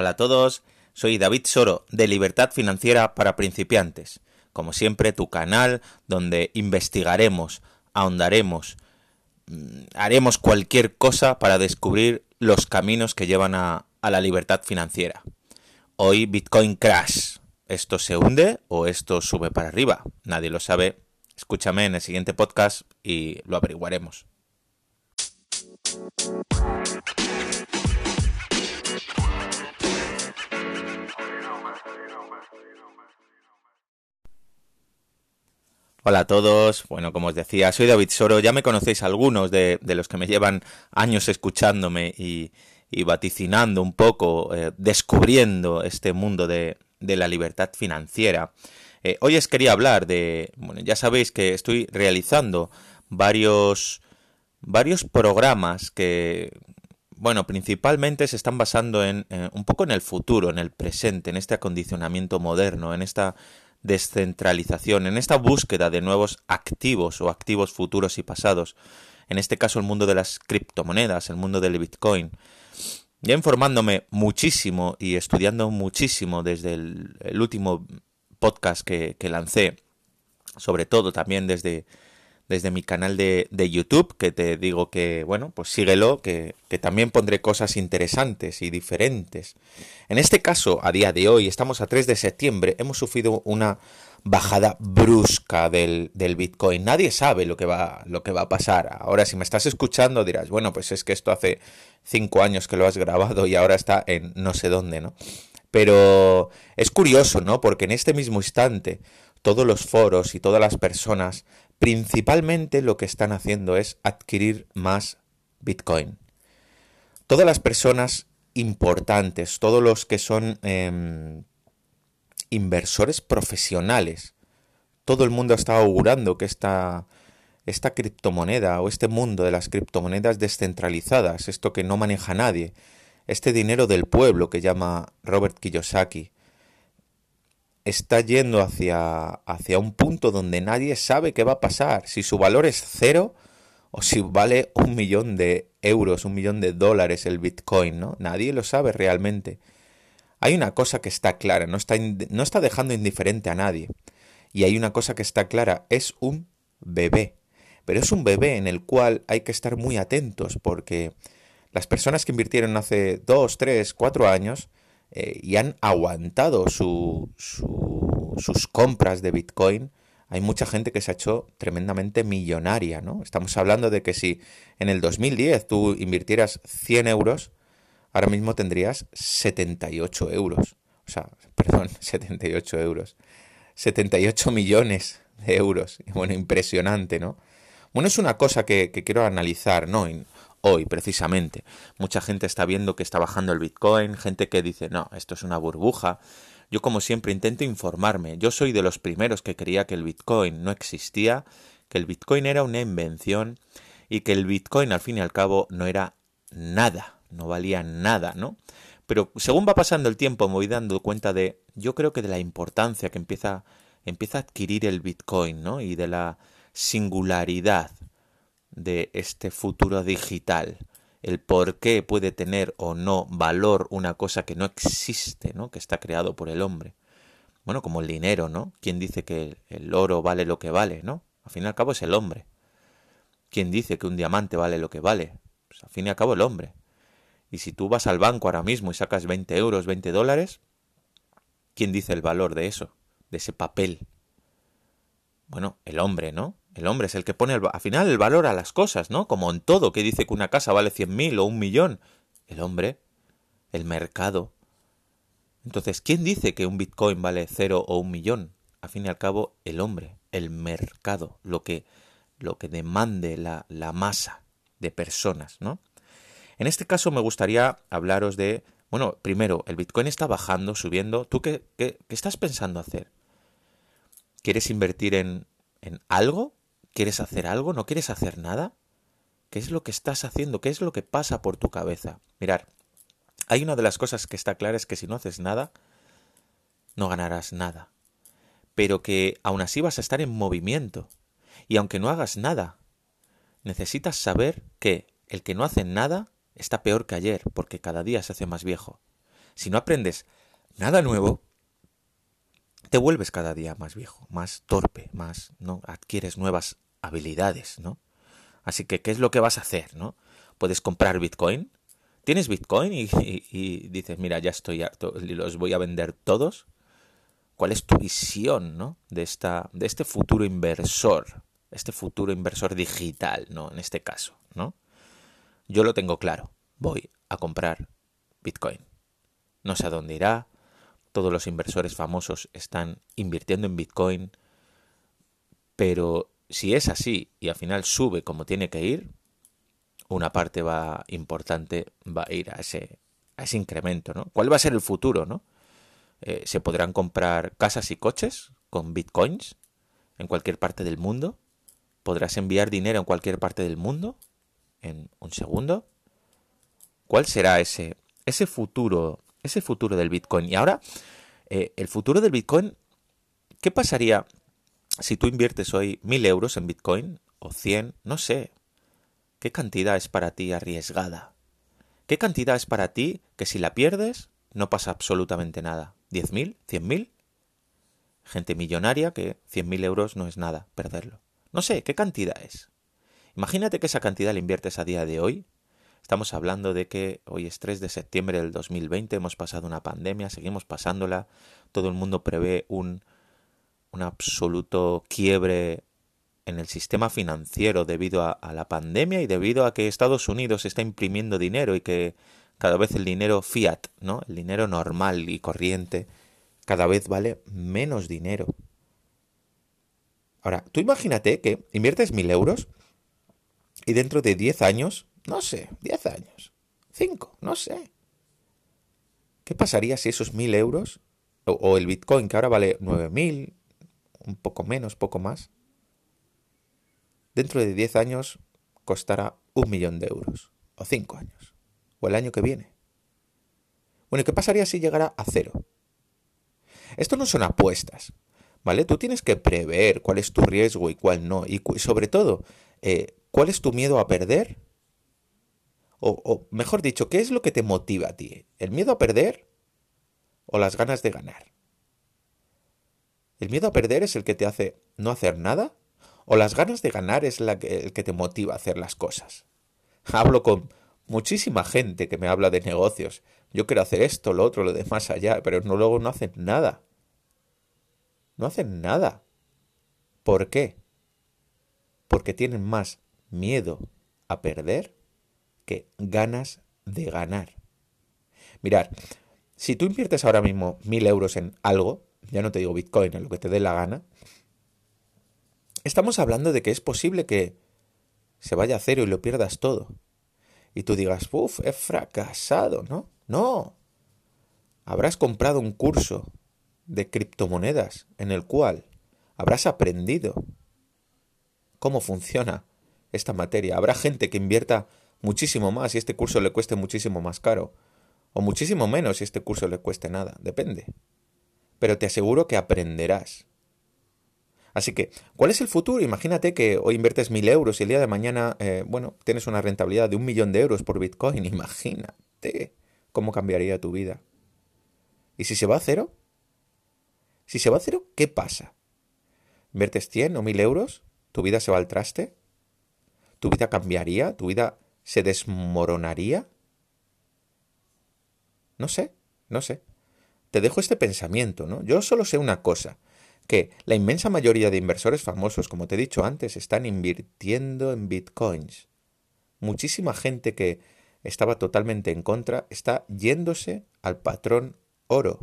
Hola a todos, soy David Soro de Libertad Financiera para Principiantes. Como siempre, tu canal donde investigaremos, ahondaremos, mm, haremos cualquier cosa para descubrir los caminos que llevan a, a la libertad financiera. Hoy Bitcoin Crash. ¿Esto se hunde o esto sube para arriba? Nadie lo sabe. Escúchame en el siguiente podcast y lo averiguaremos. Hola a todos, bueno, como os decía, soy David Soro, ya me conocéis algunos de, los que me llevan años escuchándome y, vaticinando un poco, eh, descubriendo este mundo de, la libertad financiera. Eh, hoy os quería hablar de, bueno, ya sabéis que estoy realizando varios, varios programas que, bueno, principalmente se están basando en eh, un poco en el futuro, en el presente, en este acondicionamiento moderno, en esta descentralización, en esta búsqueda de nuevos activos o activos futuros y pasados, en este caso el mundo de las criptomonedas, el mundo del Bitcoin. Ya informándome muchísimo y estudiando muchísimo desde el, último podcast que, que lancé, sobre todo también desde desde mi canal de, de, YouTube, que te digo que, bueno, pues síguelo, que, que, también pondré cosas interesantes y diferentes. En este caso, a día de hoy, estamos a 3 de septiembre, hemos sufrido una bajada brusca del, del Bitcoin. Nadie sabe lo que, va, lo que va a pasar. Ahora, si me estás escuchando, dirás, bueno, pues es que esto hace 5 años que lo has grabado y ahora está en no sé dónde, ¿no? Pero es curioso, ¿no? Porque en este mismo instante todos los foros y todas las personas principalmente lo que están haciendo es adquirir más Bitcoin. Todas las personas importantes, todos los que son em, inversores profesionales, todo el mundo está augurando que esta, esta criptomoneda o este mundo de las criptomonedas descentralizadas, esto que no maneja nadie, este dinero del pueblo que llama Robert Kiyosaki, está yendo hacia, hacia un punto donde nadie sabe qué va a pasar, si su valor es cero o si vale un millón de euros, un millón de dólares el Bitcoin, ¿no? Nadie lo sabe realmente. Hay una cosa que está clara, no está, no está dejando indiferente a nadie. Y hay una cosa que está clara, es un bebé. Pero es un bebé en el cual hay que estar muy atentos porque las personas que invirtieron hace dos, tres, cuatro años eh, y han aguantado su, sus compras de Bitcoin, hay mucha gente que se ha hecho tremendamente millonaria, ¿no? Estamos hablando de que si en el 2010 tú invirtieras 100 euros, ahora mismo tendrías 78 euros. O sea, perdón, 78 euros. 78 millones de euros. Bueno, impresionante, ¿no? Bueno, es una cosa que, que quiero analizar, ¿no? Hoy precisamente. Mucha gente está viendo que está bajando el Bitcoin, gente que dice, no, esto es una burbuja. Yo como siempre intento informarme. Yo soy de los primeros que creía que el Bitcoin no existía, que el Bitcoin era una invención y que el Bitcoin al fin y al cabo no era nada, no valía nada, ¿no? Pero según va pasando el tiempo me voy dando cuenta de, yo creo que de la importancia que empieza, empieza a adquirir el Bitcoin, ¿no? Y de la singularidad de este futuro digital, el por qué puede tener o no valor una cosa que no existe, ¿no? que está creado por el hombre. Bueno, como el dinero, ¿no? ¿Quién dice que el oro vale lo que vale, ¿no? Al fin y al cabo es el hombre. ¿Quién dice que un diamante vale lo que vale? Pues al fin y al cabo el hombre. Y si tú vas al banco ahora mismo y sacas 20 euros, 20 dólares, ¿quién dice el valor de eso? De ese papel. Bueno, el hombre, ¿no? El hombre es el que pone al final el valor a las cosas, ¿no? Como en todo, que dice que una casa vale cien mil o un millón. El hombre, el mercado. Entonces, ¿quién dice que un Bitcoin vale cero o un millón? A fin y al cabo, el hombre, el mercado, lo que, lo que demande la, la masa de personas, ¿no? En este caso me gustaría hablaros de, bueno, primero, el Bitcoin está bajando, subiendo. ¿Tú qué, qué, qué estás pensando hacer? ¿Quieres invertir en, en algo? ¿Quieres hacer algo? ¿No quieres hacer nada? ¿Qué es lo que estás haciendo? ¿Qué es lo que pasa por tu cabeza? Mirar, hay una de las cosas que está clara es que si no haces nada, no ganarás nada. Pero que aún así vas a estar en movimiento. Y aunque no hagas nada, necesitas saber que el que no hace nada está peor que ayer, porque cada día se hace más viejo. si no aprendes nada nuevo, te vuelves cada día más viejo, más torpe, más, ¿no? Adquieres nuevas habilidades, ¿no? Así que, ¿qué es lo que vas a hacer, no? Puedes comprar Bitcoin. ¿Tienes Bitcoin? Y, dices, mira, ya estoy harto, los voy a vender todos. ¿Cuál es tu visión, no? De, esta, de este futuro inversor, este futuro inversor digital, ¿no? En este caso, ¿no? Yo lo tengo claro. Voy a comprar Bitcoin. No sé a dónde irá, todos los inversores famosos están invirtiendo en Bitcoin, pero si es así y al final sube como tiene que ir, una parte va importante va a ir a ese, a ese incremento, ¿no? ¿Cuál va a ser el futuro, no? Eh, ¿Se podrán comprar casas y coches con bitcoins en cualquier parte del mundo? ¿Podrás enviar dinero en cualquier parte del mundo en un segundo? ¿Cuál será ese, ese futuro ese futuro del Bitcoin. Y ahora, eh, el futuro del Bitcoin, ¿qué pasaría si tú inviertes hoy mil euros en Bitcoin o 100? No sé. ¿Qué cantidad es para ti arriesgada? ¿Qué cantidad es para ti que si la pierdes no pasa absolutamente nada? ¿10.000? ¿100.000? Gente millonaria que 100.000 euros no es nada perderlo. No sé, ¿qué cantidad es? Imagínate que esa cantidad la inviertes a día de hoy Estamos hablando de que hoy es 3 de septiembre del 2020, hemos pasado una pandemia, seguimos pasándola, todo el mundo prevé un, un absoluto quiebre en el sistema financiero debido a, a, la pandemia y debido a que Estados Unidos está imprimiendo dinero y que cada vez el dinero fiat, ¿no? El dinero normal y corriente cada vez vale menos dinero. Ahora, tú imagínate que inviertes mil euros y dentro de 10 años no sé, 10 años. 5, no sé. ¿Qué pasaría si esos 1000 euros, o, el Bitcoin que ahora vale 9000, un poco menos, poco más, dentro de 10 años costará un millón de euros, o 5 años, o el año que viene? Bueno, ¿qué pasaría si llegara a cero? Esto no son apuestas, ¿vale? Tú tienes que prever cuál es tu riesgo y cuál no, y sobre todo, eh, cuál es tu miedo a perder o, mejor dicho, ¿qué es lo que te motiva a ti? ¿El miedo a perder o las ganas de ganar? ¿El miedo a perder es el que te hace no hacer nada? ¿O las ganas de ganar es el que te motiva a hacer las cosas? Hablo con muchísima gente que me habla de negocios. Yo quiero hacer esto, lo otro, lo de más allá, pero no, luego no hacen nada. No hacen nada. ¿Por qué? Porque tienen más miedo a perder que ganas de ganar. Mirar, si tú inviertes ahora mismo mil euros en algo, ya no te digo Bitcoin, en lo que te dé la gana, estamos hablando de que es posible que se vaya a cero y lo pierdas todo. Y tú digas, uff, he fracasado, ¿no? No. Habrás comprado un curso de criptomonedas en el cual habrás aprendido cómo funciona esta materia. Habrá gente que invierta muchísimo más y este curso le cueste muchísimo más caro. O muchísimo menos si este curso le cueste nada. Depende. Pero te aseguro que aprenderás. Así que, ¿cuál es el futuro? Imagínate que hoy inviertes mil euros y el día de mañana, eh, bueno, tienes una rentabilidad de un millón de euros por Bitcoin. Imagínate cómo cambiaría tu vida. ¿Y si se va a cero? Si se va a cero, ¿qué pasa? ¿Inviertes 100 o 1000 euros? ¿Tu vida se va al traste? ¿Tu vida cambiaría? ¿Tu vida se desmoronaría? No sé, no sé. Te dejo este pensamiento, ¿no? Yo solo sé una cosa, que la inmensa mayoría de inversores famosos, como te he dicho antes, están invirtiendo en bitcoins. Muchísima gente que estaba totalmente en contra está yéndose al patrón oro.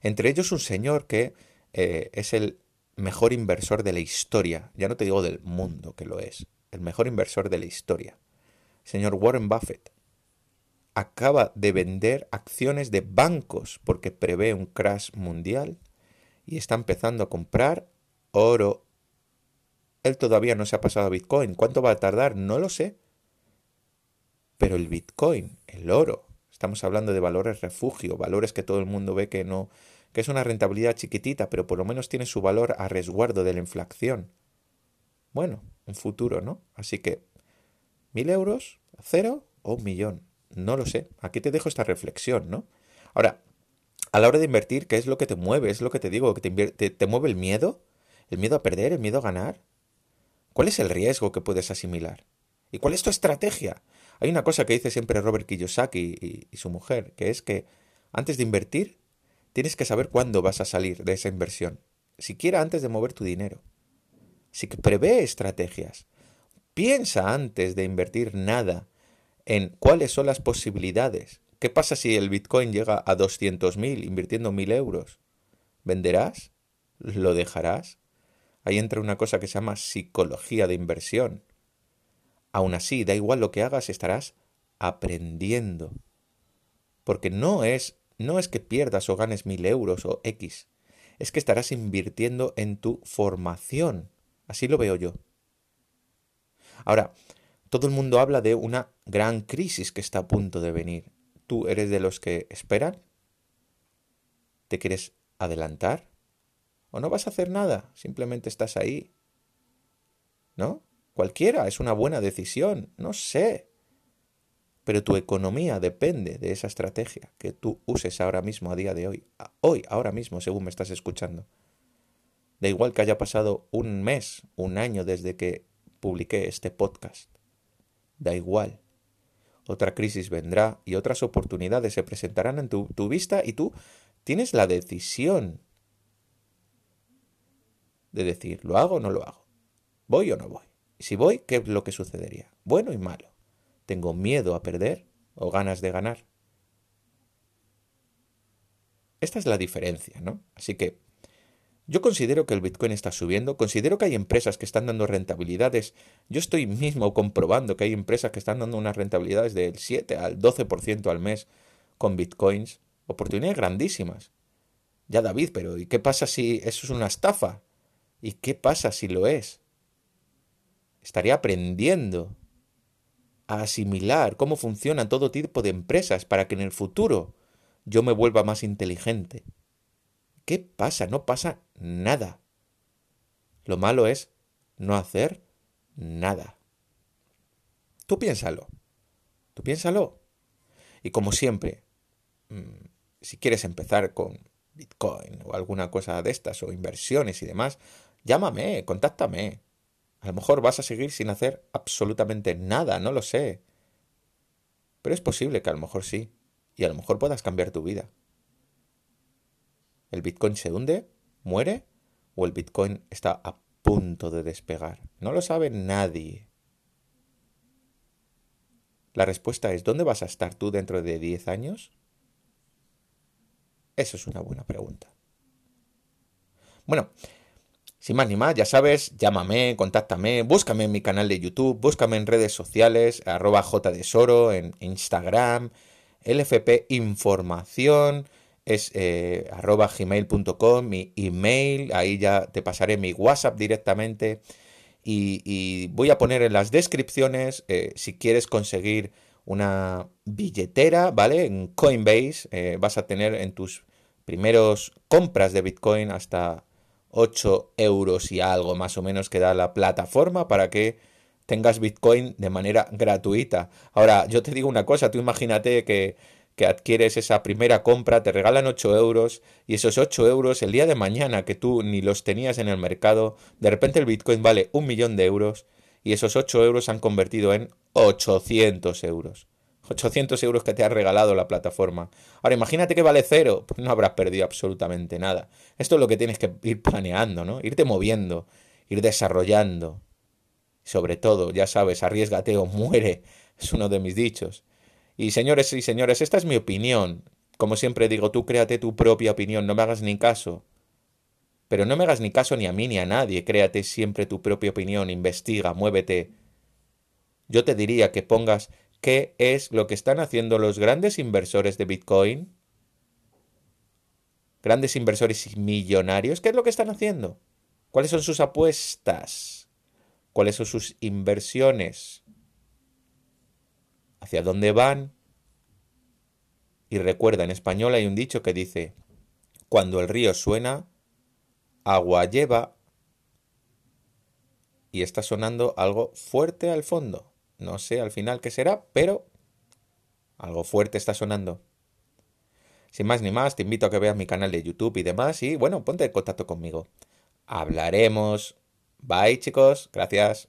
Entre ellos un señor que eh, es el mejor inversor de la historia, ya no te digo del mundo que lo es, el mejor inversor de la historia señor Warren Buffett acaba de vender acciones de bancos porque prevé un crash mundial y está empezando a comprar oro. Él todavía no se ha pasado a Bitcoin. ¿Cuánto va a tardar? No lo sé. Pero el Bitcoin, el oro, estamos hablando de valores refugio, valores que todo el mundo ve que no, que es una rentabilidad chiquitita, pero por lo menos tiene su valor a resguardo de la inflación. Bueno, un futuro, ¿no? Así que ¿Mil euros? ¿Cero? ¿O un millón? No lo sé. Aquí te dejo esta reflexión, ¿no? Ahora, a la hora de invertir, ¿qué es lo que te mueve? Es lo que te digo, que te, te mueve el miedo, el miedo a perder, el miedo a ganar. ¿Cuál es el riesgo que puedes asimilar? ¿Y cuál es tu estrategia? Hay una cosa que dice siempre Robert Kiyosaki y, su mujer, que es que antes de invertir, tienes que saber cuándo vas a salir de esa inversión, siquiera antes de mover tu dinero. Así que prevé estrategias. Piensa antes de invertir nada en cuáles son las posibilidades. ¿Qué pasa si el Bitcoin llega a 200.000 invirtiendo 1.000 euros? ¿Venderás? ¿Lo dejarás? Ahí entra una cosa que se llama psicología de inversión. Aún así, da igual lo que hagas, estarás aprendiendo. Porque no es, no es que pierdas o ganes mil euros o X, es que estarás invirtiendo en tu formación. Así lo veo yo. Ahora, todo el mundo habla de una gran crisis que está a punto de venir. ¿Tú eres de los que esperan? ¿Te quieres adelantar? ¿O no vas a hacer nada? Simplemente estás ahí. ¿No? Cualquiera, es una buena decisión, no sé. Pero tu economía depende de esa estrategia que tú uses ahora mismo, a día de hoy. Hoy, ahora mismo, según me estás escuchando. Da igual que haya pasado un mes, un año desde que publiqué este podcast. Da igual. Otra crisis vendrá y otras oportunidades se presentarán en tu, tu vista y tú tienes la decisión de decir, ¿lo hago o no lo hago? ¿Voy o no voy? Si voy, ¿qué es lo que sucedería? Bueno y malo. ¿Tengo miedo a perder o ganas de ganar? Esta es la diferencia, ¿no? Así que yo considero que el Bitcoin está subiendo, considero que hay empresas que están dando rentabilidades. Yo estoy mismo comprobando que hay empresas que están dando unas rentabilidades del 7 al 12% al mes con Bitcoins. Oportunidades grandísimas. Ya David, pero ¿y qué pasa si eso es una estafa? ¿Y qué pasa si lo es? estaría aprendiendo a asimilar cómo funcionan todo tipo de empresas para que en el futuro yo me vuelva más inteligente. ¿Qué pasa? No pasa nada. Lo malo es no hacer nada. Tú piénsalo. Tú piénsalo. Y como siempre, mm, si quieres empezar con Bitcoin o alguna cosa de estas o inversiones y demás, llámame, contáctame. A lo mejor vas a seguir sin hacer absolutamente nada, no lo sé. Pero es posible que a lo mejor sí. Y a lo mejor puedas cambiar tu vida. ¿El Bitcoin se hunde? ¿Muere? ¿O el Bitcoin está a punto de despegar? No lo sabe nadie. La respuesta es, ¿dónde vas a estar tú dentro de 10 años? Eso es una buena pregunta. Bueno, sin más ni más, ya sabes, llámame, contáctame, búscame en mi canal de YouTube, búscame en redes sociales, arroba jdesoro, en Instagram, LFP Información, es eh, arroba gmail.com, mi email, ahí ya te pasaré mi WhatsApp directamente y, voy a poner en las descripciones eh, si quieres conseguir una billetera, ¿vale? En Coinbase eh, vas a tener en tus primeros compras de Bitcoin hasta 8 euros y algo más o menos que da la plataforma para que tengas Bitcoin de manera gratuita. Ahora, yo te digo una cosa, tú imagínate que, que adquieres esa primera compra, te regalan 8 euros y esos 8 euros el día de mañana que tú ni los tenías en el mercado, de repente el Bitcoin vale un millón de euros y esos 8 euros se han convertido en 800 euros. 800 euros que te ha regalado la plataforma. Ahora imagínate que vale cero, pues no habrás perdido absolutamente nada. Esto es lo que tienes que ir planeando, ¿no? Irte moviendo, ir desarrollando. Sobre todo, ya sabes, arriesgate o muere, es uno de mis dichos. Y señores y señores, esta es mi opinión. Como siempre digo, tú créate tu propia opinión, no me hagas ni caso. Pero no me hagas ni caso ni a mí ni a nadie, créate siempre tu propia opinión, investiga, muévete. Yo te diría que pongas ¿Qué es lo que están haciendo los grandes inversores de Bitcoin? Grandes inversores millonarios, ¿qué es lo que están haciendo? ¿Cuáles son sus apuestas? ¿Cuáles son sus inversiones? ¿Hacia dónde van? Y recuerda, en español hay un dicho que dice, cuando el río suena, agua lleva. Y está sonando algo fuerte al fondo. No sé al final qué será, pero algo fuerte está sonando. Sin más ni más, te invito a que veas mi canal de YouTube y demás y bueno, ponte en contacto conmigo. Hablaremos. Bye chicos, gracias.